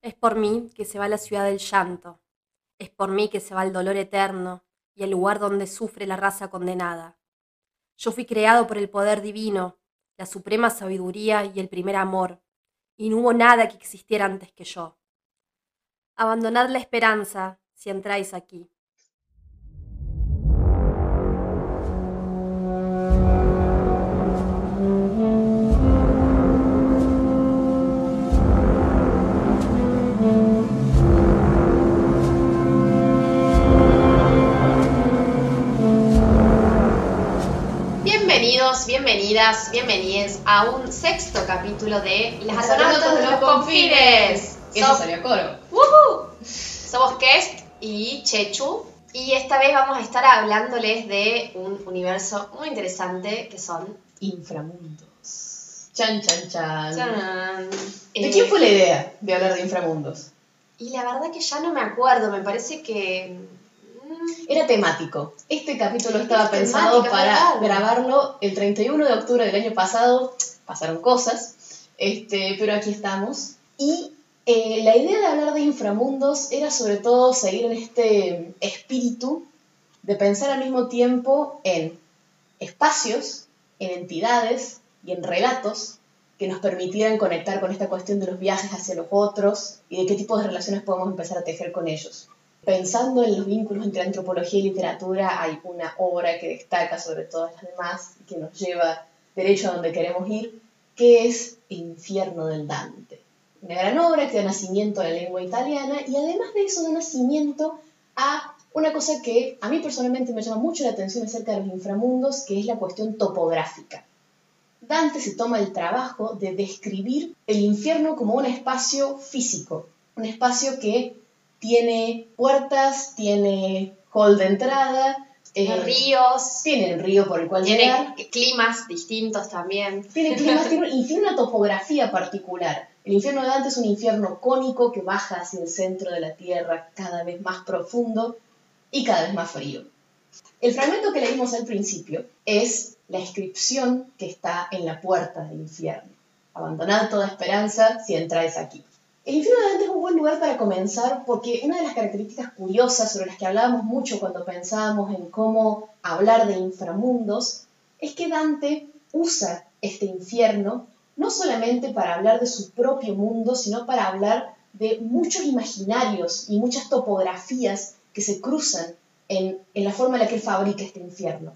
Es por mí que se va la ciudad del llanto, es por mí que se va el dolor eterno y el lugar donde sufre la raza condenada. Yo fui creado por el poder divino, la suprema sabiduría y el primer amor, y no hubo nada que existiera antes que yo. Abandonad la esperanza si entráis aquí. Bienvenidas, bienvenidos a un sexto capítulo de Las Astronautas de los Confines. Eso Som- salió coro. ¡Woohoo! Somos Kest y Chechu y esta vez vamos a estar hablándoles de un universo muy interesante que son... Inframundos. Chan, chan, chan. ¡Tarán! ¿De Eh, quién fue la idea de hablar de inframundos? Y la verdad que ya no me acuerdo, me parece que... Era temático. Este capítulo estaba Es pensado para ¿verdad? grabarlo el 31 de octubre del año pasado. Pasaron cosas, este, pero aquí estamos. Y eh, la idea de hablar de inframundos era sobre todo seguir en este espíritu de pensar al mismo tiempo en espacios, en entidades y en relatos que nos permitieran conectar con esta cuestión de los viajes hacia los otros y de qué tipo de relaciones podemos empezar a tejer con ellos. Pensando en los vínculos entre antropología y literatura, hay una obra que destaca sobre todas las demás que nos lleva derecho a donde queremos ir, que es infierno del Dante. Una gran obra que da nacimiento a la lengua italiana y además de eso da nacimiento a una cosa que a mí personalmente me llama mucho la atención acerca de los inframundos, que es la cuestión topográfica. Dante se toma el trabajo de describir el infierno como un espacio físico, un espacio que tiene puertas, tiene hall de entrada, eh, ríos, tiene el río por el cual llegar, tiene climas distintos también. tiene climas, tiene, y tiene una topografía particular. El infierno de Dante es un infierno cónico que baja hacia el centro de la tierra, cada vez más profundo y cada vez más frío. El fragmento que leímos al principio es la inscripción que está en la puerta del infierno. Abandonad toda esperanza si entráis aquí. El infierno de Dante buen lugar para comenzar porque una de las características curiosas sobre las que hablábamos mucho cuando pensábamos en cómo hablar de inframundos es que Dante usa este infierno no solamente para hablar de su propio mundo, sino para hablar de muchos imaginarios y muchas topografías que se cruzan en, en la forma en la que él fabrica este infierno.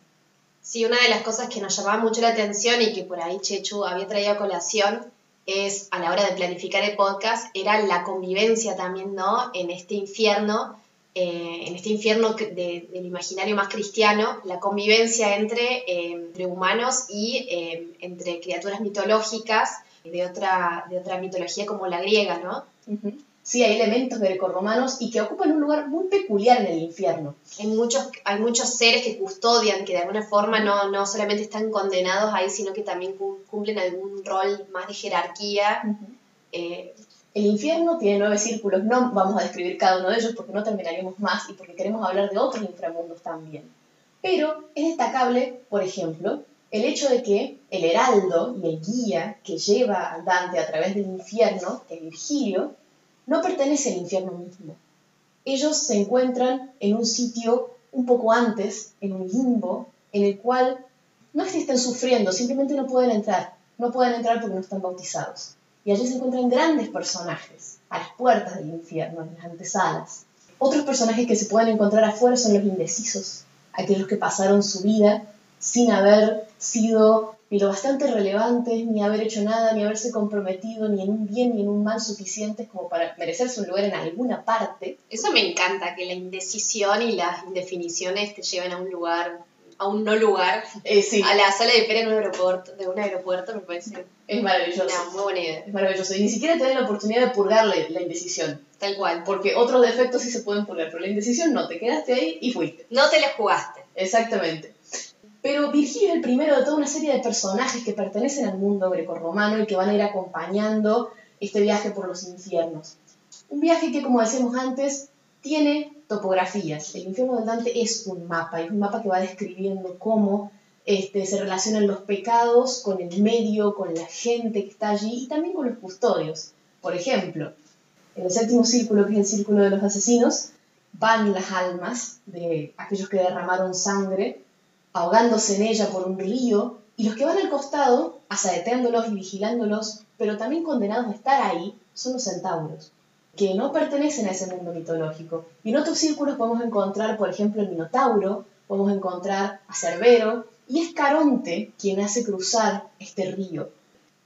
Sí, una de las cosas que nos llamaba mucho la atención y que por ahí Chechu había traído a colación es a la hora de planificar el podcast, era la convivencia también, ¿no? En este infierno, eh, en este infierno de- del imaginario más cristiano, la convivencia entre, eh, entre humanos y eh, entre criaturas mitológicas de otra, de otra mitología como la griega, ¿no? Sí, hay elementos grecorromanos y que ocupan un lugar muy peculiar en el infierno. Hay muchos, hay muchos seres que custodian, que de alguna forma no, no solamente están condenados ahí, sino que también cum- cumplen algún rol más de jerarquía. eh, El infierno tiene nueve círculos, no vamos a describir cada uno de ellos porque no terminaríamos más y porque queremos hablar de otros inframundos también. Pero es destacable, por ejemplo, el hecho de que el heraldo y el guía que lleva a Dante a través del infierno, que es Virgilio, no pertenece al infierno mismo. Ellos se encuentran en un sitio un poco antes, en un limbo, en el cual no estén sufriendo, simplemente no pueden entrar. No pueden entrar porque no están bautizados. Y allí se encuentran grandes personajes, a las puertas del infierno, en las antesalas. Otros personajes que se pueden encontrar afuera son los indecisos, aquellos que pasaron su vida sin haber sido ni lo bastante relevantes, ni haber hecho nada, ni haberse comprometido, ni en un bien ni en un mal suficientes como para merecerse un lugar en alguna parte. eso me encanta, que la indecisión y las indefiniciones te lleven a un lugar, a un no lugar, Eh, sí, a la sala de espera en un aeropuerto, de un aeropuerto, me parece es maravilloso. una muy buena idea. Es maravilloso. Y ni siquiera tener la oportunidad de purgarle la indecisión. Tal cual. Porque otros defectos sí se pueden purgar, pero la indecisión no. Te quedaste ahí y fuiste. No te la jugaste. Exactamente. Pero Virgilio es el primero de toda una serie de personajes que pertenecen al mundo grecorromano y que van a ir acompañando este viaje por los infiernos. Un viaje que, como decíamos antes, tiene topografías. El infierno de Dante es un mapa, es un mapa que va describiendo cómo este, se relacionan los pecados con el medio, con la gente que está allí y también con los custodios. Por ejemplo, En el séptimo círculo, que es el círculo de los asesinos, van las almas de aquellos que derramaron sangre, ahogándose en ella por un río, y los que van al costado, asaeteándolos y vigilándolos, pero también condenados a estar ahí, son los centauros, que no pertenecen a ese mundo mitológico. Y en otros círculos podemos encontrar, por ejemplo, el Minotauro, podemos encontrar a Cerbero, y es Caronte quien hace cruzar este río.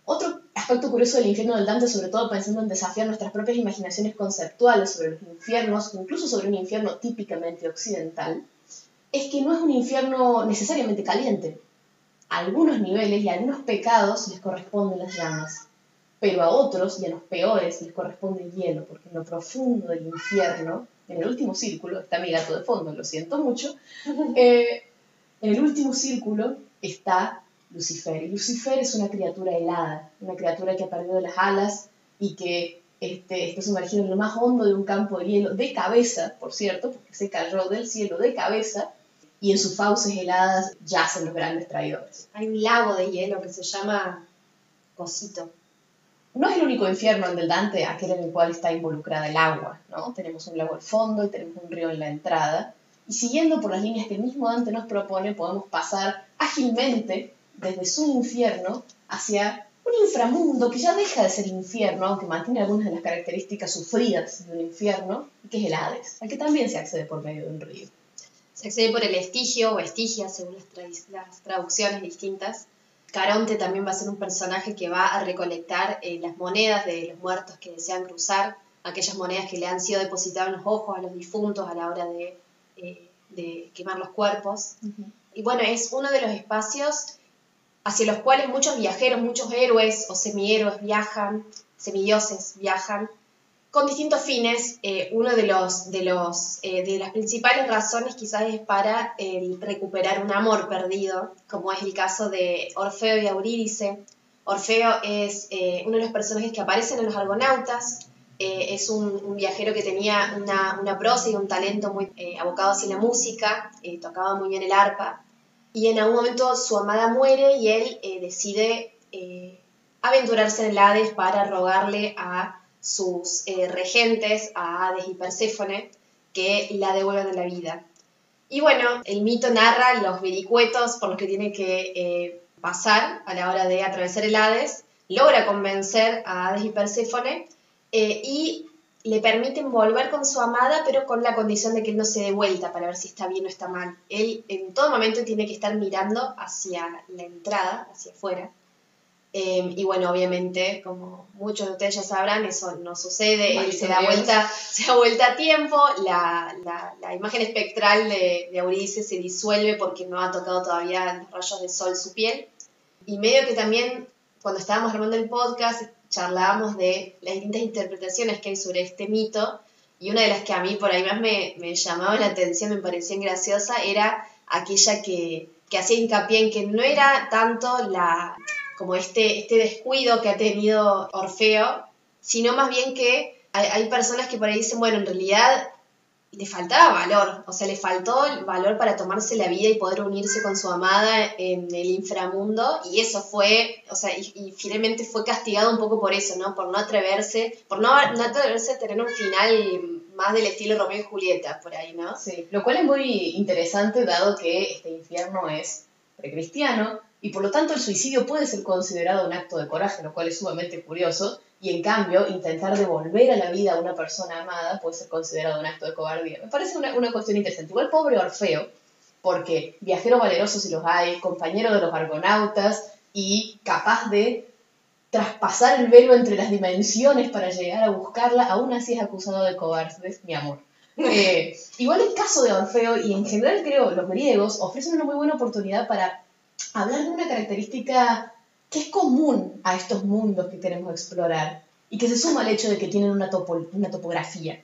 Otro aspecto curioso del infierno del Dante, sobre todo pensando en desafiar nuestras propias imaginaciones conceptuales sobre los infiernos, incluso sobre un infierno típicamente occidental, es que no es un infierno necesariamente caliente. A algunos niveles y a algunos pecados les corresponden las llamas, pero a otros y a los peores les corresponde el hielo, porque en lo profundo del infierno, en el último círculo, está mi gato de fondo, lo siento mucho, eh, en el último círculo está Lucifer. Y Lucifer es una criatura helada, una criatura que ha perdido las alas y que este, está sumergido en lo más hondo de un campo de hielo, de cabeza, por cierto, porque se cayó del cielo de cabeza, y en sus fauces heladas yacen los grandes traidores. Hay un lago de hielo que se llama Cosito. No es el único infierno el del Dante, aquel en el cual está involucrada el agua, ¿no? Tenemos un lago al fondo y tenemos un río en la entrada, y siguiendo por las líneas que el mismo Dante nos propone, podemos pasar ágilmente desde su infierno hacia un inframundo que ya deja de ser infierno, aunque mantiene algunas de las características sufridas de un infierno, que es el Hades, al que también se accede por medio de un río. Se accede por el estigio o estigia, según las, traducciones distintas. Caronte también va a ser un personaje que va a recolectar eh, las monedas de los muertos que desean cruzar, aquellas monedas que le han sido depositadas en los ojos a los difuntos a la hora de eh, de quemar los cuerpos. Y bueno, es uno de los espacios hacia los cuales muchos viajeros, muchos héroes o semihéroes viajan, semidioses viajan, con distintos fines. Eh, uno de, los, eh, de las principales razones quizás es para recuperar un amor perdido, como es el caso de Orfeo y Eurídice. Orfeo es uno de los personajes que aparecen en los Argonautas, eh, es un, viajero que tenía una, una, prosa y un talento muy eh, abocado hacia la música, eh, tocaba muy bien el arpa, y en algún momento su amada muere y él decide aventurarse en el Hades para rogarle a sus regentes, a Hades y Perséfone, que la devuelvan a la vida. Y bueno, el mito narra los vericuetos por los que tiene que pasar a la hora de atravesar el Hades, logra convencer a Hades y Perséfone eh, y le permiten volver con su amada, pero con la condición de que él no se dé vuelta para ver si está bien o está mal. Él en todo momento tiene que estar mirando hacia la entrada, hacia afuera. Eh, y bueno, obviamente, como muchos de ustedes ya sabrán, eso no sucede, él se da, vuelta, se da vuelta a tiempo, la, la, imagen espectral de, de Euridice se disuelve porque no ha tocado todavía los rayos de sol su piel. Y medio que también, cuando estábamos armando el podcast, charlábamos de las distintas interpretaciones que hay sobre este mito y una de las que a mí por ahí más me, me llamaba la atención, me parecía graciosa, era aquella que, que hacía hincapié en que no era tanto la, como este, este descuido que ha tenido Orfeo, sino más bien que hay, hay personas que por ahí dicen, bueno, en realidad le faltaba valor, o sea, le faltó el valor para tomarse la vida y poder unirse con su amada en el inframundo, y eso fue, o sea, y, finalmente fue castigado un poco por eso, ¿no? Por no atreverse, por no, no, atreverse a tener un final más del estilo Romeo y Julieta, por ahí, ¿no? Sí, lo cual es muy interesante dado que este infierno es precristiano, y por lo tanto el suicidio puede ser considerado un acto de coraje, lo cual es sumamente curioso, y en cambio intentar devolver a la vida a una persona amada puede ser considerado un acto de cobardía. Me parece una, una cuestión interesante. Igual pobre Orfeo, porque viajero valeroso si los hay, compañero de los argonautas y capaz de traspasar el velo entre las dimensiones para llegar a buscarla, aún así es acusado de cobarde, mi amor. Eh, igual el caso de Orfeo y en general creo los griegos ofrecen una muy buena oportunidad para hablar de una característica que es común a estos mundos que queremos explorar y que se suma al hecho de que tienen una, topografía.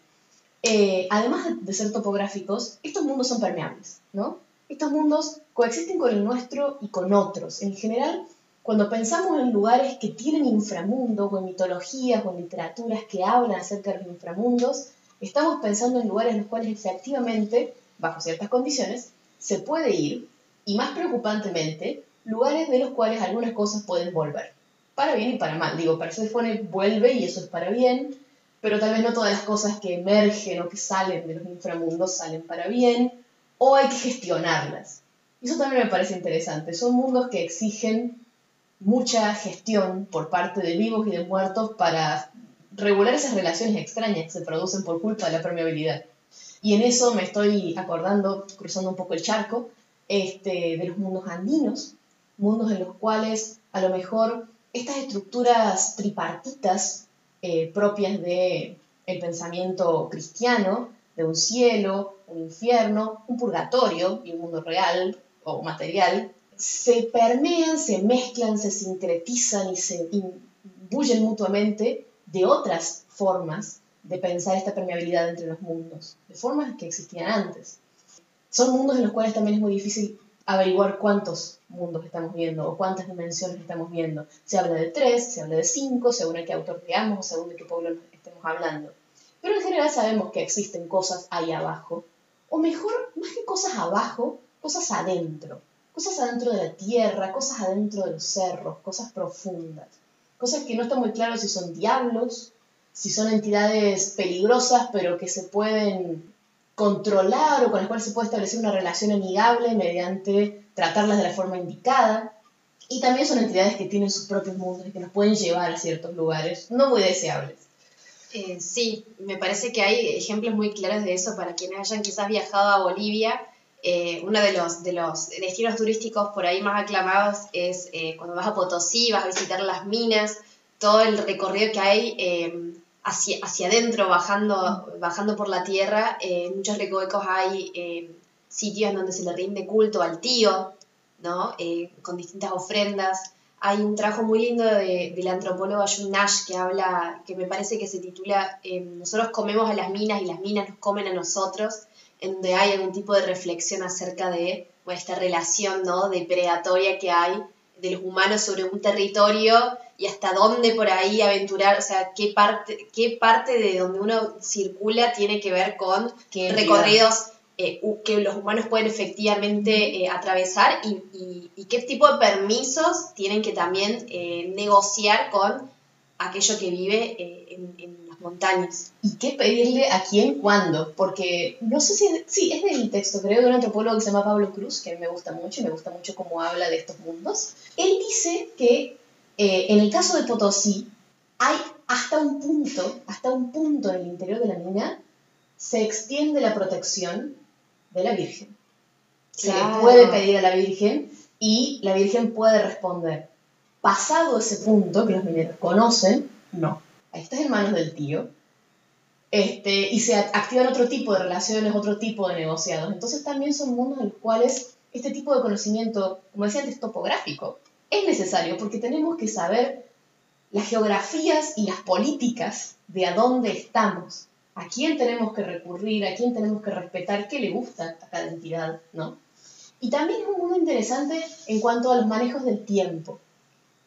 Eh, además de, ser topográficos, estos mundos son permeables, ¿no? Estos mundos coexisten con el nuestro y con otros. En general, cuando pensamos en lugares que tienen inframundos o en mitologías o en literaturas que hablan acerca de los inframundos, estamos pensando en lugares en los cuales efectivamente, bajo ciertas condiciones, se puede ir y más preocupantemente, lugares de los cuales algunas cosas pueden volver, para bien y para mal. Digo, Persephone vuelve y eso es para bien, pero tal vez no todas las cosas que emergen o que salen de los inframundos salen para bien, o hay que gestionarlas. Eso también me parece interesante. Son mundos que exigen mucha gestión por parte de vivos y de muertos para regular esas relaciones extrañas que se producen por culpa de la permeabilidad. Y en eso me estoy acordando, cruzando un poco el charco, este, de los mundos andinos, mundos en los cuales a lo mejor estas estructuras tripartitas eh, propias del el pensamiento cristiano, de un cielo, un infierno, un purgatorio y un mundo real o material, se permean, se mezclan, se sincretizan y se imbuyen mutuamente de otras formas de pensar esta permeabilidad entre los mundos, de formas que existían antes. Son mundos en los cuales también es muy difícil averiguar cuántos mundos estamos viendo o cuántas dimensiones estamos viendo. Se habla de tres, se habla de cinco, según a qué autor leamos o según de qué pueblo estemos hablando. Pero en general sabemos que existen cosas ahí abajo, o mejor, más que cosas abajo, cosas adentro. Cosas adentro de la tierra, cosas adentro de los cerros, cosas profundas. Cosas que no está muy claro si son diablos, si son entidades peligrosas, pero que se pueden controlar o con las cuales se puede establecer una relación amigable mediante tratarlas de la forma indicada. Y también son entidades que tienen sus propios mundos y que nos pueden llevar a ciertos lugares no muy deseables. Eh, sí, me parece que hay ejemplos muy claros de eso para quienes hayan quizás viajado a Bolivia. Eh, uno de los, de los destinos turísticos por ahí más aclamados es eh, cuando vas a Potosí, vas a visitar las minas, todo el recorrido que hay hacia, hacia adentro, bajando, bajando por la tierra. en muchos recovecos hay sitios donde se le rinde culto al tío, ¿no? con distintas ofrendas. Hay un trabajo muy lindo de, del antropólogo Jun Nash que habla, que me parece que se titula Nosotros comemos a las minas y las minas nos comen a nosotros, en donde hay algún tipo de reflexión acerca de esta relación ¿no? depredatoria que hay de los humanos sobre un territorio y hasta dónde por ahí aventurar, o sea, qué parte, qué parte de donde uno circula tiene que ver con recorridos eh, que los humanos pueden efectivamente eh, atravesar y, qué tipo de permisos tienen que también eh, negociar con aquello que vive en, las montañas. ¿Y qué pedirle a quién cuándo? Porque no sé si es, sí, es del texto, creo, de un antropólogo que se llama Pablo Cruz, que a mí me gusta mucho y me gusta mucho cómo habla de estos mundos. Él dice que en el caso de Potosí hay hasta un punto, hasta un punto en el interior de la mina, se extiende la protección de la Virgen. Se le puede pedir a la Virgen y la Virgen puede responder. Pasado ese punto que los mineros conocen, no. Ahí estás en manos del tío. Este, y se activan otro tipo de relaciones, otro tipo de negociados. Entonces también son mundos en los cuales este tipo de conocimiento, como decía antes, topográfico, es necesario porque tenemos que saber las geografías y las políticas de a dónde estamos a quién tenemos que recurrir, a quién tenemos que respetar, qué le gusta a cada entidad, ¿no? Y también es un mundo interesante en cuanto a los manejos del tiempo.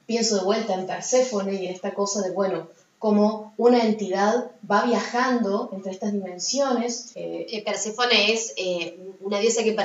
Pienso de vuelta en Perséfone y en esta cosa de, bueno, cómo una entidad va viajando entre estas dimensiones. Eh, eh Perséfone es eh, una diosa que,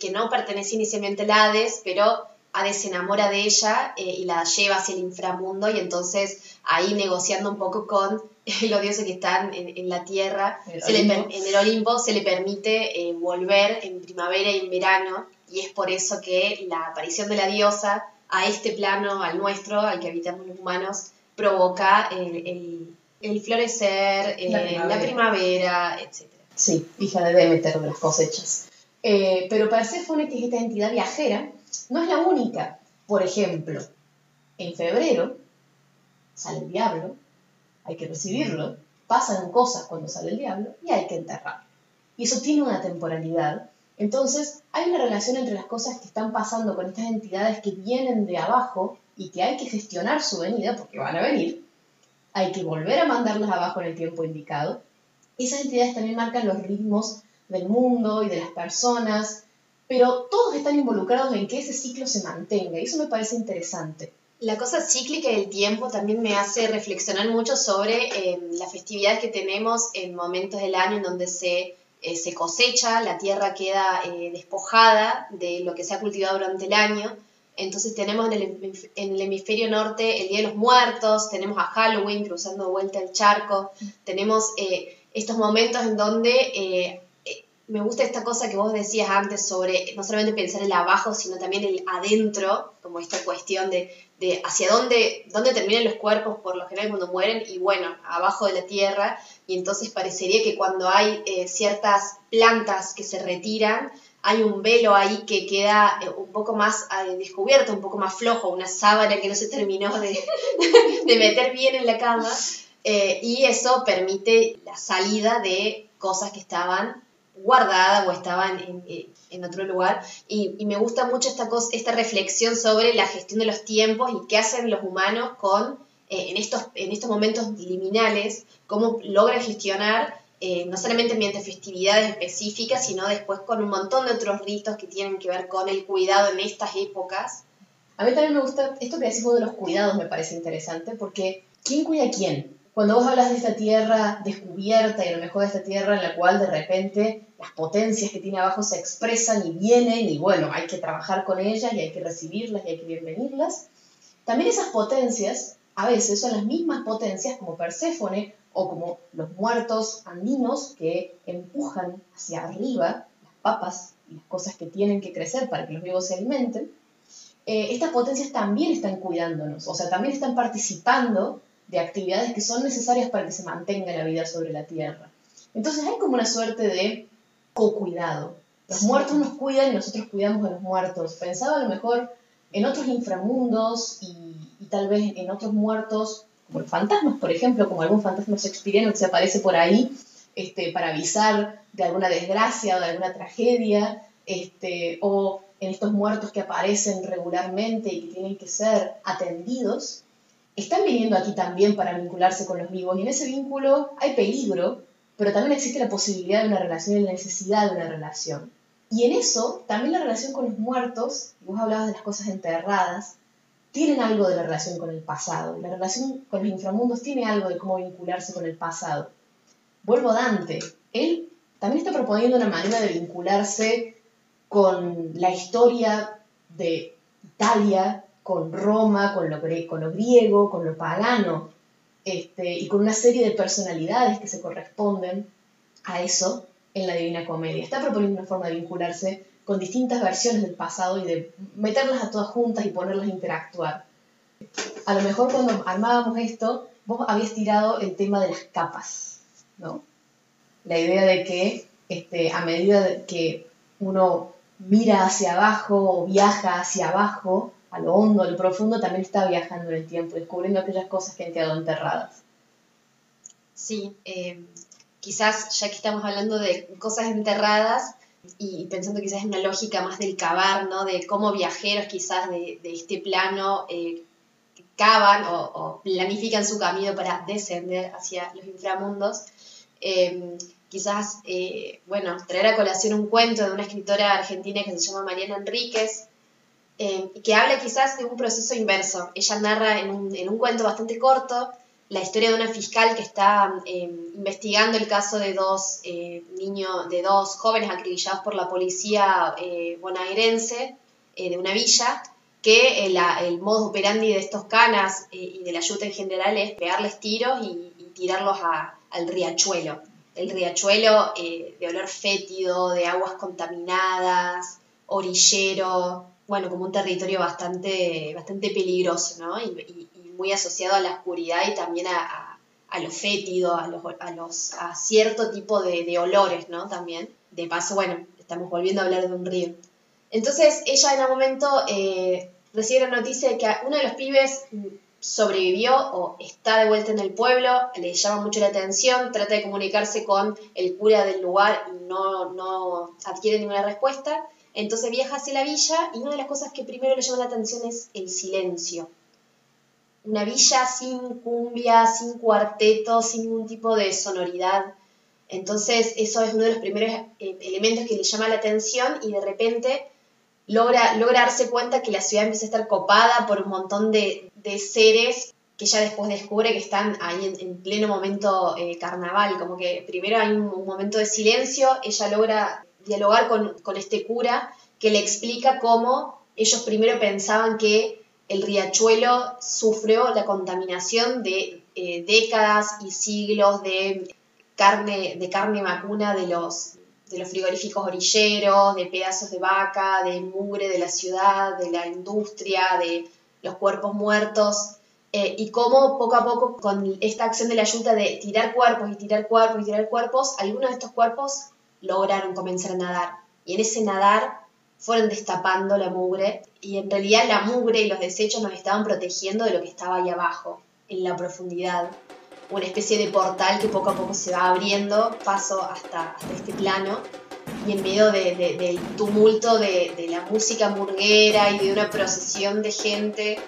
que no pertenece inicialmente a Hades, pero Hades se enamora de ella eh, y la lleva hacia el inframundo y entonces ahí negociando un poco con los dioses que están en, la tierra, en el Olimpo se le permite eh, volver en primavera y en verano y es por eso que la aparición de la diosa a este plano, al nuestro, al que habitamos los humanos, provoca el, florecer, la, primavera. etc. Sí, hija de Demeter de las cosechas. Eh, pero Perséfone, que es esta entidad viajera, no es la única. Por ejemplo, en febrero sale el diablo, hay que recibirlo, pasan cosas cuando sale el diablo y hay que enterrarlo. Y eso tiene una temporalidad. Entonces, hay una relación entre las cosas que están pasando con estas entidades que vienen de abajo y que hay que gestionar su venida porque van a venir. Hay que volver a mandarlas abajo en el tiempo indicado. Esas entidades también marcan los ritmos del mundo y de las personas pero todos están involucrados en que ese ciclo se mantenga y eso me parece interesante. La cosa cíclica del tiempo también me hace reflexionar mucho sobre eh, las festividades que tenemos en momentos del año en donde se, eh, se cosecha, la tierra queda eh, despojada de lo que se ha cultivado durante el año. Entonces tenemos en el, hemisferio norte el Día de los Muertos, tenemos a Halloween cruzando vuelta el charco, tenemos eh, estos momentos en donde me gusta esta cosa que vos decías antes sobre no solamente pensar el abajo, sino también el adentro, como esta cuestión de, de hacia dónde, dónde terminan los cuerpos por lo general cuando mueren y bueno, abajo de la tierra. Y entonces parecería que cuando hay ciertas plantas que se retiran, hay un velo ahí que queda eh, un poco más eh, descubierto, un poco más flojo, una sábana que no se terminó de, meter bien en la cama, eh, y eso permite la salida de cosas que estaban guardadas o estaban en, otro lugar. Y, me gusta mucho esta, cosa, esta reflexión sobre la gestión de los tiempos y qué hacen los humanos con, en, estos, en estos momentos liminales, cómo logran gestionar eh, no solamente mediante festividades específicas, sino después con un montón de otros ritos que tienen que ver con el cuidado en estas épocas. A mí también me gusta esto que decimos de los cuidados, me parece interesante, porque ¿quién cuida a quién? Cuando vos hablas de esta tierra descubierta y a lo mejor de esta tierra en la cual de repente las potencias que tiene abajo se expresan y vienen y bueno, hay que trabajar con ellas y hay que recibirlas y hay que bienvenirlas, también esas potencias a veces son las mismas potencias como Perséfone o como los muertos andinos que empujan hacia arriba las papas y las cosas que tienen que crecer para que los vivos se alimenten, eh, estas potencias también están cuidándonos, o sea, también están participando de actividades que son necesarias para que se mantenga la vida sobre la Tierra. Entonces hay como una suerte de co-cuidado. Los muertos nos cuidan y nosotros cuidamos a los muertos. Pensaba a lo mejor en otros inframundos y, y tal vez en otros muertos como fantasmas, por ejemplo, como algún fantasma shakespeariano que se aparece por ahí este, para avisar de alguna desgracia o de alguna tragedia, este, o en estos muertos que aparecen regularmente y que tienen que ser atendidos, están viniendo aquí también para vincularse con los vivos y en ese vínculo hay peligro, pero también existe la posibilidad de una relación y la necesidad de una relación. Y en eso, también la relación con los muertos, vos hablabas de las cosas enterradas, tienen algo de la relación con el pasado. La relación con los inframundos tiene algo de cómo vincularse con el pasado. Vuelvo a Dante. Él también está proponiendo una manera de vincularse con la historia de Italia, con Roma, con lo, con lo griego, con lo pagano, este, y con una serie de personalidades que se corresponden a eso en la Divina Comedia. Está proponiendo una forma de vincularse con distintas versiones del pasado y de meterlas a todas juntas y ponerlas a interactuar. A lo mejor cuando armábamos esto, vos habías tirado el tema de las capas, ¿no? La idea de que este, a medida que uno mira hacia abajo o viaja hacia abajo, a lo hondo, a lo profundo, también está viajando en el tiempo, descubriendo aquellas cosas que han quedado enterradas. Sí, eh, quizás ya que estamos hablando de cosas enterradas, y pensando quizás en una lógica más del cavar, ¿no? De cómo viajeros quizás de, este plano eh, cavan o, planifican su camino para descender hacia los inframundos. Em, quizás, eh, bueno, traer a colación un cuento de una escritora argentina que se llama Mariana Enríquez, em, que habla quizás de un proceso inverso. Ella narra en un, en un cuento bastante corto la historia de una fiscal que está em, investigando el caso de dos eh, niños, de dos jóvenes acribillados por la policía eh, bonaerense eh, de una villa, que el, el modus operandi de estos canas y de la yuta en general es pegarles tiros y, tirarlos al riachuelo. El riachuelo de olor fétido, de aguas contaminadas, orillero, bueno, como un territorio bastante, bastante peligroso, ¿no? y, muy asociado a la oscuridad y también a, a, lo fétido, a, los, a, los, a cierto tipo de, de, olores, ¿no? También. De paso, bueno, estamos volviendo a hablar de un río. Entonces ella en un momento eh, recibe la noticia de que uno de los pibes sobrevivió o está de vuelta en el pueblo, le llama mucho la atención, trata de comunicarse con el cura del lugar y no, no adquiere ninguna respuesta. Entonces viaja hacia la villa y una de las cosas que primero le llama la atención es el silencio una villa sin cumbia, sin cuarteto, sin ningún tipo de sonoridad. Entonces eso es uno de los primeros eh, elementos que le llama la atención y de repente logra, logra darse cuenta que la ciudad empieza a estar copada por un montón de, seres que ya después descubre que están ahí en, pleno momento eh, carnaval, como que primero hay un, momento de silencio, ella logra dialogar con, con este cura que le explica cómo ellos primero pensaban que el riachuelo sufrió la contaminación de eh, décadas y siglos de carne, de carne vacuna de los, de los frigoríficos orilleros, de pedazos de vaca, de mugre de la ciudad, de la industria, de los cuerpos muertos. Eh, y cómo poco a poco con esta acción de la ayuda de tirar cuerpos y tirar cuerpos y tirar cuerpos, algunos de estos cuerpos lograron comenzar a nadar. Y en ese nadar fueron destapando la mugre y en realidad la mugre y los desechos nos estaban protegiendo de lo que estaba ahí abajo, en la profundidad. Una especie de portal que poco a poco se va abriendo, paso hasta, este plano y en medio del tumulto de, la música murguera y de una procesión de gente,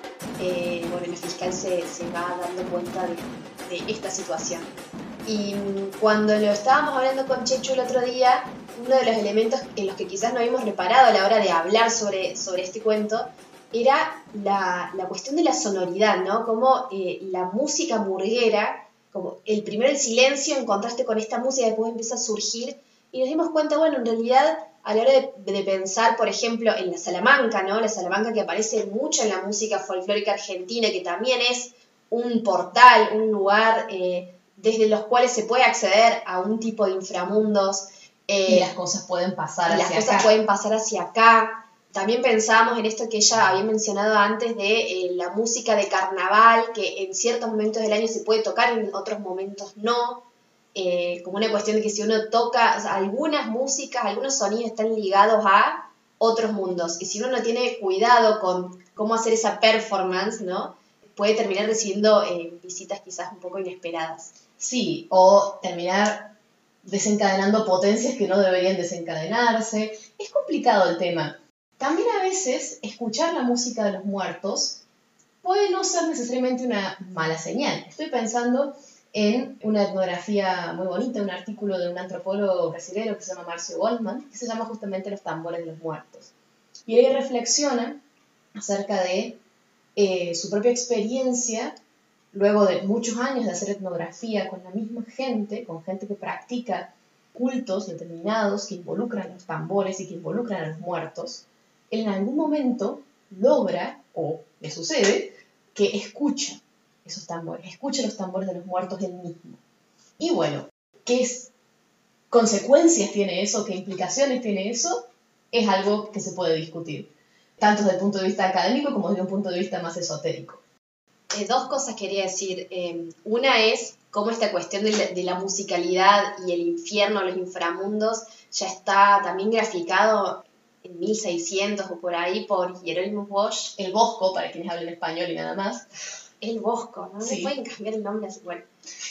eh, bueno, el fiscal se, va dando cuenta de, de esta situación. Y cuando lo estábamos hablando con Chechu el otro día, uno de los elementos en los que quizás no habíamos reparado a la hora de hablar sobre, sobre este cuento era la, la cuestión de la sonoridad, ¿no? Como eh, la música murguera, como el primero el silencio en contraste con esta música, después empieza a surgir y nos dimos cuenta, bueno, en realidad a la hora de, pensar, por ejemplo, en la Salamanca, ¿no? La Salamanca que aparece mucho en la música folclórica argentina, que también es un portal, un lugar eh, desde los cuales se puede acceder a un tipo de inframundos. y eh, las cosas pueden pasar hacia acá. Las cosas pueden pasar hacia acá. También pensábamos en esto que ella había mencionado antes de eh, la música de carnaval, que en ciertos momentos del año se puede tocar, en otros momentos no. Eh, como una cuestión de que si uno toca, algunas músicas, algunos sonidos están ligados a otros mundos. Y si uno no tiene cuidado con cómo hacer esa performance, ¿no? Puede terminar recibiendo visitas quizás un poco inesperadas. Sí, o terminar desencadenando potencias que no deberían desencadenarse. Es complicado el tema. También a veces escuchar la música de los muertos puede no ser necesariamente una mala señal. Estoy pensando en una etnografía muy bonita, un artículo de un antropólogo brasileño que se llama Marcio Goldman, que se llama justamente Los tambores de los muertos. Y ahí reflexiona acerca de eh, su propia experiencia luego de muchos años de hacer etnografía con la misma gente, con gente que practica cultos determinados que involucran los tambores y que involucran a los muertos, en algún momento logra, o le sucede, que escucha esos tambores, escucha los tambores de los muertos él mismo. Y bueno, ¿qué consecuencias tiene eso? ¿Qué implicaciones tiene eso? Es algo que se puede discutir, tanto desde el punto de vista académico como desde un punto de vista más esotérico. Eh, dos cosas quería decir. Em, una es cómo esta cuestión de la, musicalidad y el infierno, los inframundos, ya está también graficado en 1600 o por ahí por Jerónimo Bosch. El Bosco, para quienes hablen español y nada más. El Bosco, ¿no? Sí. pueden cambiar el nombre así. Bueno.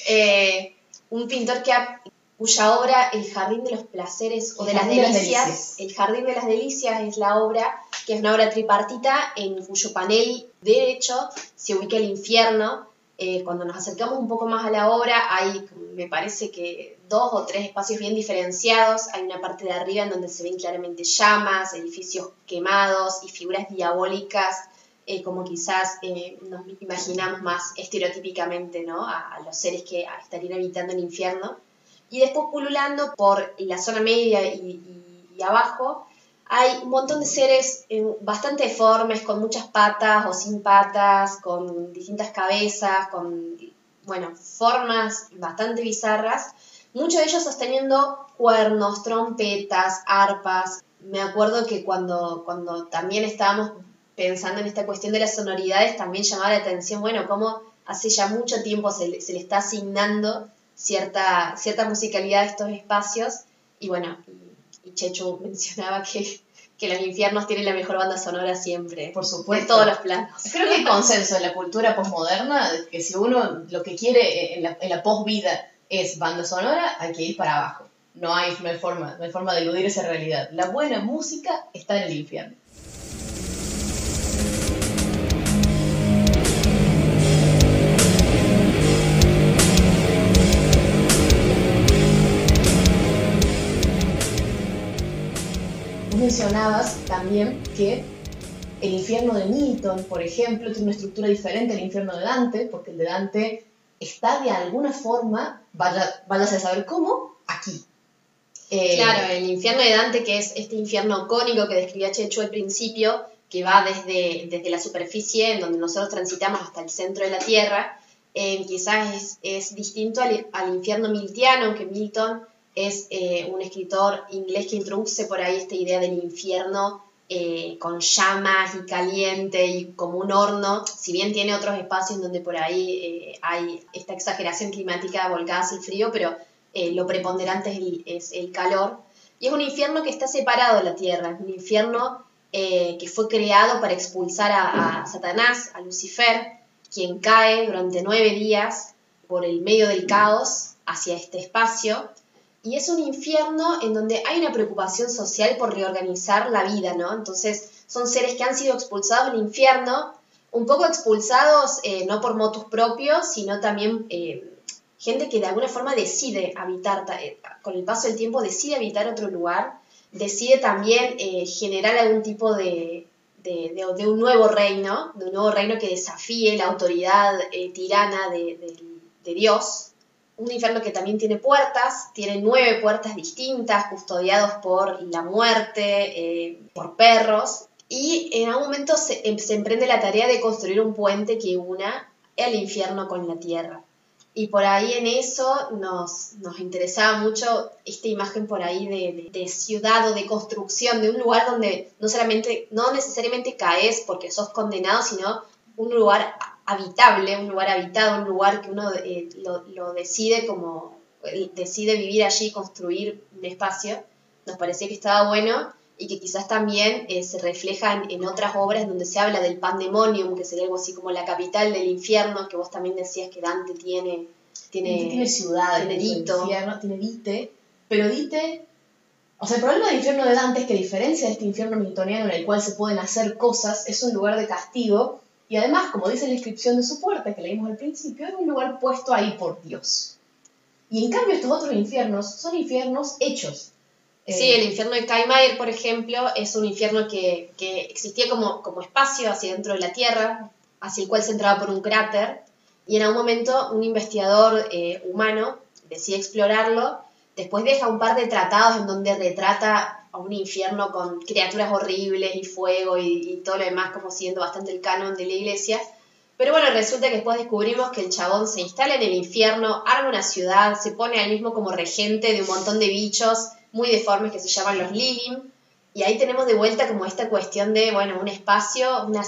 Eh, un pintor que ha cuya obra El Jardín de los Placeres o de, las, delicias, El Jardín de las Delicias es la obra, que es una obra tripartita en cuyo panel derecho se ubica el infierno. Eh, cuando nos acercamos un poco más a la obra hay, me parece que dos o tres espacios bien diferenciados. Hay una parte de arriba en donde se ven claramente llamas, edificios quemados y figuras diabólicas eh, como quizás eh, nos imaginamos más estereotípicamente ¿no? a, los seres que estarían habitando el infierno. Y después pululando por la zona media y, abajo hay un montón de seres eh, bastante deformes, con muchas patas o sin patas, con distintas cabezas, con, bueno, formas bastante bizarras. Muchos de ellos sosteniendo cuernos, trompetas, arpas. Me acuerdo que cuando, cuando también estábamos pensando en esta cuestión de las sonoridades, también llamaba la atención, bueno, cómo hace ya mucho tiempo se, se le está asignando cierta, cierta musicalidad de estos espacios. Y bueno, y, Chechu mencionaba que, que Los Infiernos tiene la mejor banda sonora siempre. Por supuesto. En todos los planos. Creo que hay consenso en la cultura posmoderna que si uno lo que quiere en la, en la posvida es banda sonora, hay que ir para abajo. No hay, no hay, forma, no hay forma de eludir esa realidad. La buena música está en el infierno. Mencionabas también que el infierno de Milton, por ejemplo, tiene una estructura diferente al infierno de Dante, porque el de Dante está de alguna forma, vaya, a saber cómo, aquí. Eh, claro, el infierno de Dante, que es este infierno cónico que describía Chechu al principio, que va desde, desde la superficie en donde nosotros transitamos hasta el centro de la Tierra, eh, quizás es, distinto al, infierno miltiano, que Milton es eh, un escritor inglés que introduce por ahí esta idea del infierno eh, con llamas y caliente y como un horno, si bien tiene otros espacios donde por ahí hay esta exageración climática volcada hacia el frío, pero lo preponderante es el, calor. Y es un infierno que está separado de la tierra, es un infierno que fue creado para expulsar a Satanás, a Lucifer, quien cae durante nueve días por el medio del caos hacia este espacio. Y es un infierno en donde hay una preocupación social por reorganizar la vida, ¿no? Entonces son seres que han sido expulsados del infierno, un poco expulsados eh, no por motus propios, sino también eh, gente que de alguna forma decide habitar, eh, con el paso del tiempo decide habitar otro lugar, decide también generar algún tipo de, de, un nuevo reino, de un nuevo reino que desafíe la autoridad tirana de, Dios. Un infierno que también tiene puertas, tiene nueve puertas distintas, custodiados por la muerte, eh, por perros, y en algún momento se, em, se emprende la tarea de construir un puente que una el infierno con la tierra. Y por ahí en eso nos, nos interesaba mucho esta imagen por ahí de, de, ciudad o de construcción, de un lugar donde no solamente, no necesariamente caes porque sos condenado, sino un lugar habitable, un lugar habitado, un lugar que uno eh, lo, lo, decide como, decide vivir allí, construir un espacio. Nos parecía que estaba bueno y que quizás también eh, se reflejan en otras obras donde se habla del pandemonium, que sería algo así como la capital del infierno, que vos también decías que Dante tiene... Tiene, tiene ciudad, tiene Dito. tiene Dite, pero Dite... O sea, el problema del infierno de Dante es que a diferencia de este infierno miltoniano en el cual se pueden hacer cosas, es un lugar de castigo y además, como dice la inscripción de su puerta que leímos al principio, es un lugar puesto ahí por Dios. Y en cambio estos otros infiernos son infiernos hechos, Sí, el infierno de Kaimair, por ejemplo, es un infierno que, existía como, como espacio hacia dentro de la Tierra, hacia el cual se entraba por un cráter, y en algún momento un investigador eh, humano decide explorarlo, después deja un par de tratados en donde retrata a un infierno con criaturas horribles y fuego y, todo lo demás como siendo bastante el canon de la iglesia, pero bueno, resulta que después descubrimos que el chabón se instala en el infierno, arma una ciudad, se pone ahí mismo como regente de un montón de bichos muy deformes que se llaman los Lilim. Y ahí tenemos de vuelta como esta cuestión de, bueno, un espacio, una,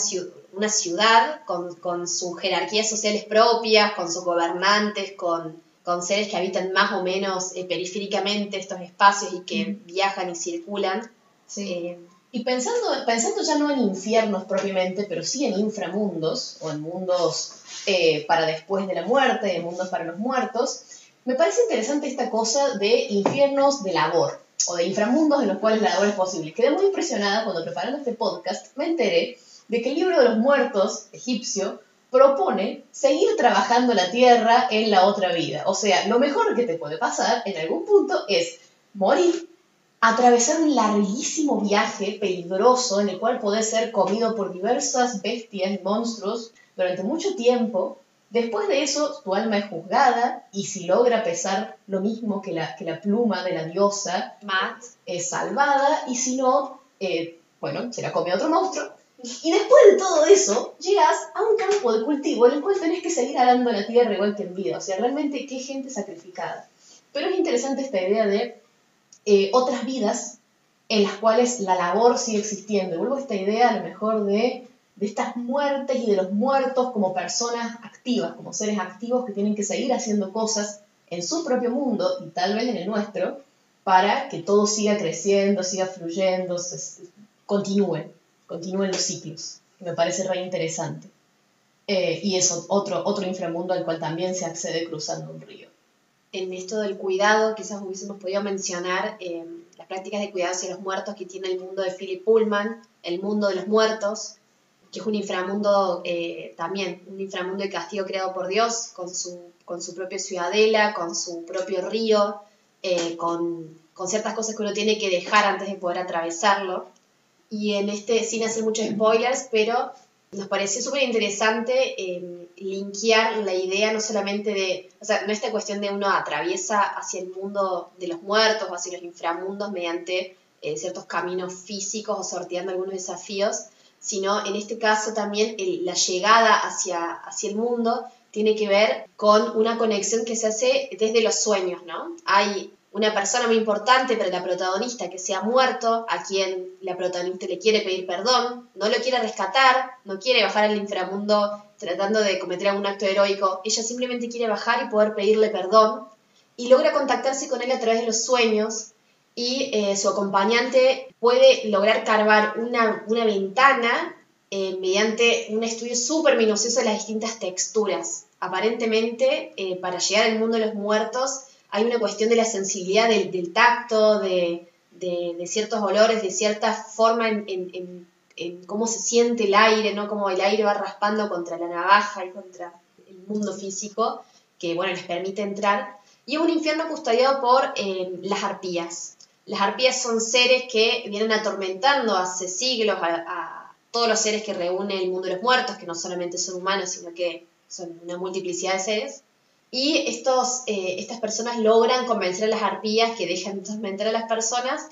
una ciudad con, con, sus jerarquías sociales propias, con sus gobernantes, con, con seres que habitan más o menos eh, periféricamente estos espacios y que viajan y circulan. Sí. Eh, y pensando, pensando ya no en infiernos propiamente, pero sí en inframundos o en mundos eh, para después de la muerte, en mundos para los muertos, me parece interesante esta cosa de infiernos de labor o de inframundos en los cuales la labor es posible. Quedé muy impresionada cuando preparando este podcast me enteré de que el libro de los muertos egipcio propone seguir trabajando la tierra en la otra vida. O sea, lo mejor que te puede pasar en algún punto es morir, atravesar un larguísimo viaje peligroso en el cual podés ser comido por diversas bestias y monstruos durante mucho tiempo, Después de eso, tu alma es juzgada y si logra pesar lo mismo que la, que la pluma de la diosa, Matt. es salvada y si no, eh, bueno, se la come otro monstruo. Y después de todo eso, llegas a un campo de cultivo en el cual tenés que seguir arando la tierra igual que en vida. O sea, realmente qué gente sacrificada. Pero es interesante esta idea de eh, otras vidas en las cuales la labor sigue existiendo. Y vuelvo a esta idea a lo mejor de estas muertes y de los muertos como personas activas, como seres activos que tienen que seguir haciendo cosas en su propio mundo y tal vez en el nuestro, para que todo siga creciendo, siga fluyendo, se, continúen, continúen los ciclos. Me parece re interesante. Eh, y es otro, otro inframundo al cual también se accede cruzando un río. En esto del cuidado, quizás hubiésemos podido mencionar eh, las prácticas de cuidado hacia los muertos que tiene el mundo de Philip Pullman, el mundo de los muertos, que es un inframundo eh, también, un inframundo de castigo creado por Dios, con su, con su propia ciudadela, con su propio río, eh, con, ciertas cosas que uno tiene que dejar antes de poder atravesarlo. Y en este, sin hacer muchos spoilers, pero nos pareció súper interesante eh, linkear la idea no solamente de, o sea, no esta cuestión de uno atraviesa hacia el mundo de los muertos o hacia los inframundos mediante ciertos caminos físicos o sorteando algunos desafíos, sino en este caso también la llegada hacia, hacia el mundo tiene que ver con una conexión que se hace desde los sueños, ¿no? Hay una persona muy importante para la protagonista que se ha muerto, a quien la protagonista le quiere pedir perdón, no lo quiere rescatar, no quiere bajar al inframundo tratando de cometer algún acto heroico, ella simplemente quiere bajar y poder pedirle perdón y logra contactarse con él a través de los sueños y eh, su acompañante puede lograr carvar una, ventana eh, mediante un estudio súper minucioso de las distintas texturas. Aparentemente, eh, para llegar al mundo de los muertos, hay una cuestión de la sensibilidad del, tacto, de, ciertos olores, de cierta forma en, cómo se siente el aire, ¿no? Cómo el aire va raspando contra la navaja y contra el mundo físico, que, bueno, les permite entrar. Y es un infierno custodiado por las arpías. Las arpías son seres que vienen atormentando hace siglos a, todos los seres que reúne el mundo de los muertos, que no solamente son humanos, sino que son una multiplicidad de seres. Y estos, eh, estas personas logran convencer a las arpías que dejen atormentar a las personas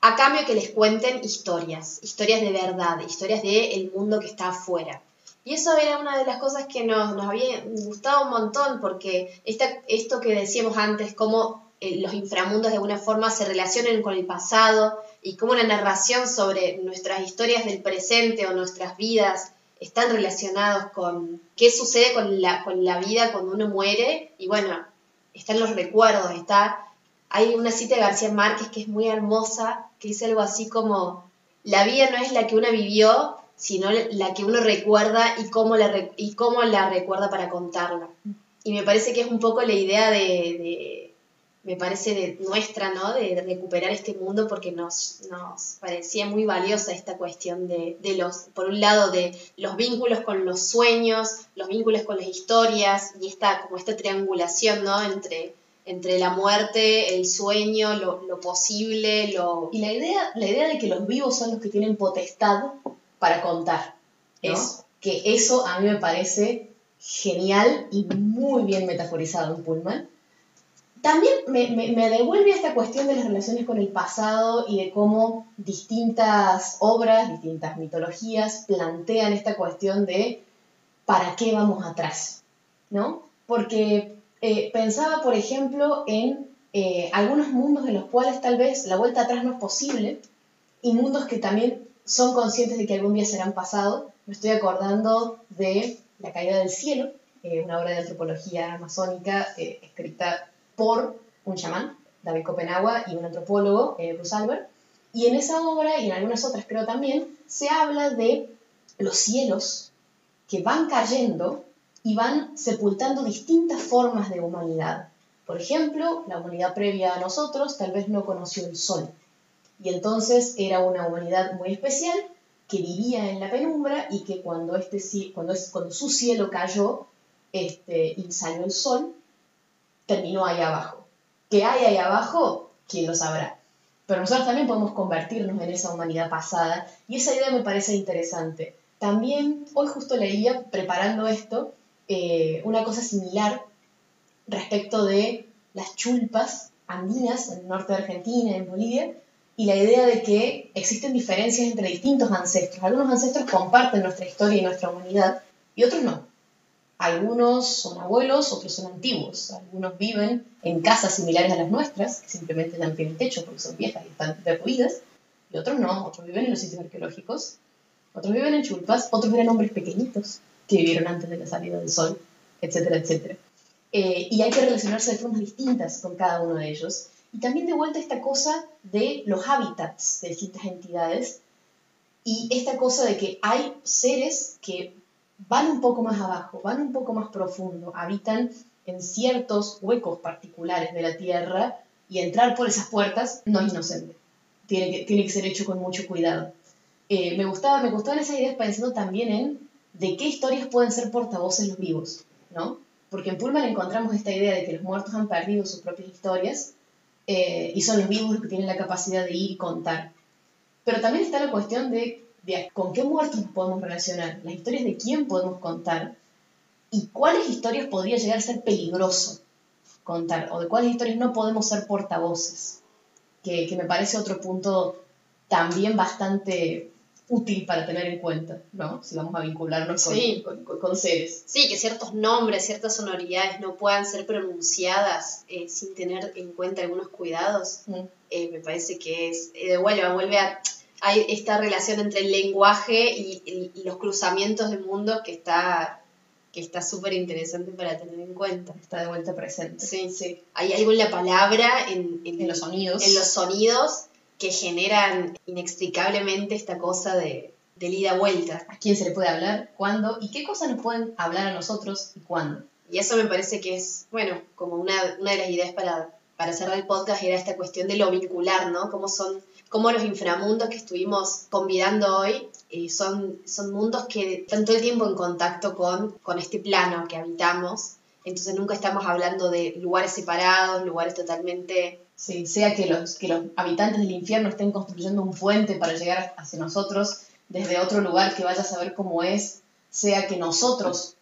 a cambio que les cuenten historias, historias de verdad, historias del mundo que está afuera. Y eso era una de las cosas que nos, nos había gustado un montón, porque esta, esto que decíamos antes, cómo eh, los inframundos de alguna forma se relacionen con el pasado y cómo la narración sobre nuestras historias del presente o nuestras vidas están relacionados con qué sucede con la, con la vida cuando uno muere y bueno, están los recuerdos, está... Hay una cita de García Márquez que es muy hermosa, que dice algo así como, la vida no es la que uno vivió, sino la que uno recuerda y cómo la, y cómo la recuerda para contarla. Y me parece que es un poco la idea de me parece de nuestra, ¿no? De recuperar este mundo porque nos, nos parecía muy valiosa esta cuestión de, de, los, por un lado, de los vínculos con los sueños, los vínculos con las historias y esta, como esta triangulación, ¿no? Entre, entre la muerte, el sueño, lo, lo posible, lo... Y la idea, la idea de que los vivos son los que tienen potestad para contar, es que eso a mí me parece genial y muy bien metaforizado en Pullman también me, me, devuelve a esta cuestión de las relaciones con el pasado y de cómo distintas obras, distintas mitologías plantean esta cuestión de para qué vamos atrás, ¿no? Porque eh, pensaba, por ejemplo, en eh, algunos mundos en los cuales tal vez la vuelta atrás no es posible y mundos que también son conscientes de que algún día serán pasado. Me estoy acordando de La caída del cielo, eh, una obra de antropología amazónica escrita por un chamán, David Copenagua, y un antropólogo, eh, Bruce Albert. Y en esa obra, y en algunas otras creo también, se habla de los cielos que van cayendo y van sepultando distintas formas de humanidad. Por ejemplo, la humanidad previa a nosotros tal vez no conoció el sol. Y entonces era una humanidad muy especial que vivía en la penumbra y que cuando, este, cuando, cuando su cielo cayó este, y salió el sol, terminó ahí abajo. ¿Qué hay ahí abajo? ¿Quién lo sabrá? Pero nosotros también podemos convertirnos en esa humanidad pasada y esa idea me parece interesante. También hoy justo leía, preparando esto, eh, una cosa similar respecto de las chulpas andinas en el norte de Argentina, en Bolivia, y la idea de que existen diferencias entre distintos ancestros. Algunos ancestros comparten nuestra historia y nuestra humanidad y otros no. Algunos son abuelos, otros son antiguos. Algunos viven en casas similares a las nuestras, que simplemente dan pie el techo porque son viejas y están derruidas. Y otros no, otros viven en los sitios arqueológicos. Otros viven en chulpas, otros eran hombres pequeñitos que vivieron antes de la salida del sol, etcétera, etcétera. Eh, y hay que relacionarse de formas distintas con cada uno de ellos. Y también de vuelta esta cosa de los hábitats de distintas entidades y esta cosa de que hay seres que van un poco más abajo, van un poco más profundo, habitan en ciertos huecos particulares de la Tierra y entrar por esas puertas no es inocente. Tiene que, tiene que ser hecho con mucho cuidado. Eh, me, gustaba, me gustaban esas ideas pensando también en de qué historias pueden ser portavoces los vivos, ¿no? Porque en Pullman encontramos esta idea de que los muertos han perdido sus propias historias eh, y son los vivos los que tienen la capacidad de ir y contar. Pero también está la cuestión de con qué muertos nos podemos relacionar, las historias de quién podemos contar y cuáles historias podría llegar a ser peligroso contar o de cuáles historias no podemos ser portavoces, que, me parece otro punto también bastante útil para tener en cuenta, ¿no? Si vamos a vincularnos con, Sí. con- con- con seres. Sí, que ciertos nombres, ciertas sonoridades no puedan ser pronunciadas eh, sin tener en cuenta algunos cuidados, Mm. eh, me parece que es, eh, vuelve a, hay esta relación entre el lenguaje y, los cruzamientos de mundos que está que está súper interesante para tener en cuenta. Está de vuelta presente. Sí, sí. Hay algo en la palabra, en, en- En los sonidos. en los sonidos, que generan inextricablemente esta cosa de, del ida-vuelta. ¿A quién se le puede hablar? ¿Cuándo? ¿Y qué cosas nos pueden hablar a nosotros y cuándo? Y eso me parece que es, bueno, como una, una de las ideas para, para cerrar el podcast era esta cuestión de lo vincular, ¿no? Cómo son, cómo los inframundos que estuvimos convidando hoy eh, son, son mundos que están todo el tiempo en contacto con, con este plano que habitamos. Entonces nunca estamos hablando de lugares separados, lugares totalmente... Sí, sea que los, que los habitantes del infierno estén construyendo un puente para llegar hacia nosotros desde otro lugar que vaya a saber cómo es, sea que nosotros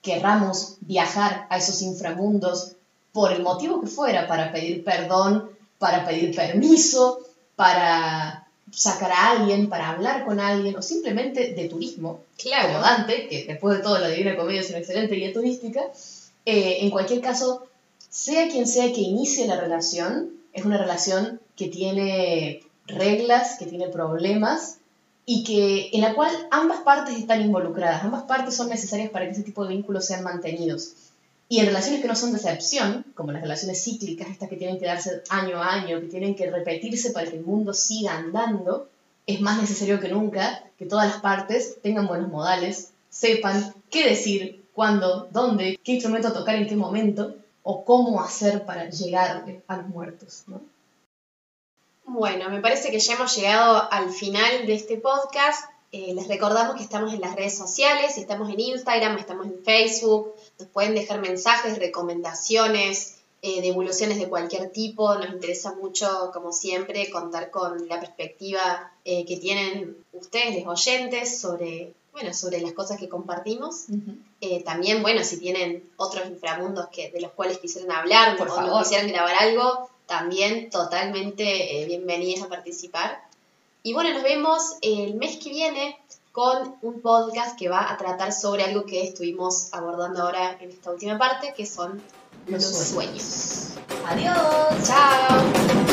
querramos viajar a esos inframundos por el motivo que fuera, para pedir perdón, para pedir permiso, para sacar a alguien, para hablar con alguien, o simplemente de turismo, como Dante, que después de todo la Divina Comedia es una excelente guía turística, eh, en cualquier caso, sea quien sea que inicie la relación, es una relación que tiene reglas, que tiene problemas y que en la cual ambas partes están involucradas, ambas partes son necesarias para que ese tipo de vínculos sean mantenidos. Y en relaciones que no son de excepción, como las relaciones cíclicas, estas que tienen que darse año a año, que tienen que repetirse para que el mundo siga andando, es más necesario que nunca que todas las partes tengan buenos modales, sepan qué decir, cuándo, dónde, qué instrumento tocar en qué momento, o cómo hacer para llegar a los muertos. ¿no? Bueno, me parece que ya hemos llegado al final de este podcast. Eh, les recordamos que estamos en las redes sociales, estamos en Instagram, estamos en Facebook, nos pueden dejar mensajes, recomendaciones, eh, devoluciones de cualquier tipo. Nos interesa mucho, como siempre, contar con la perspectiva eh, que tienen ustedes, los oyentes, sobre, bueno, sobre las cosas que compartimos. Eh, también, bueno, si tienen otros inframundos que, de los cuales quisieran hablar Por o favor. nos quisieran grabar algo, también totalmente eh, bienvenidas a participar. Y bueno, nos vemos el mes que viene con un podcast que va a tratar sobre algo que estuvimos abordando ahora en esta última parte, que son los, Los sueños. Adiós. Chao.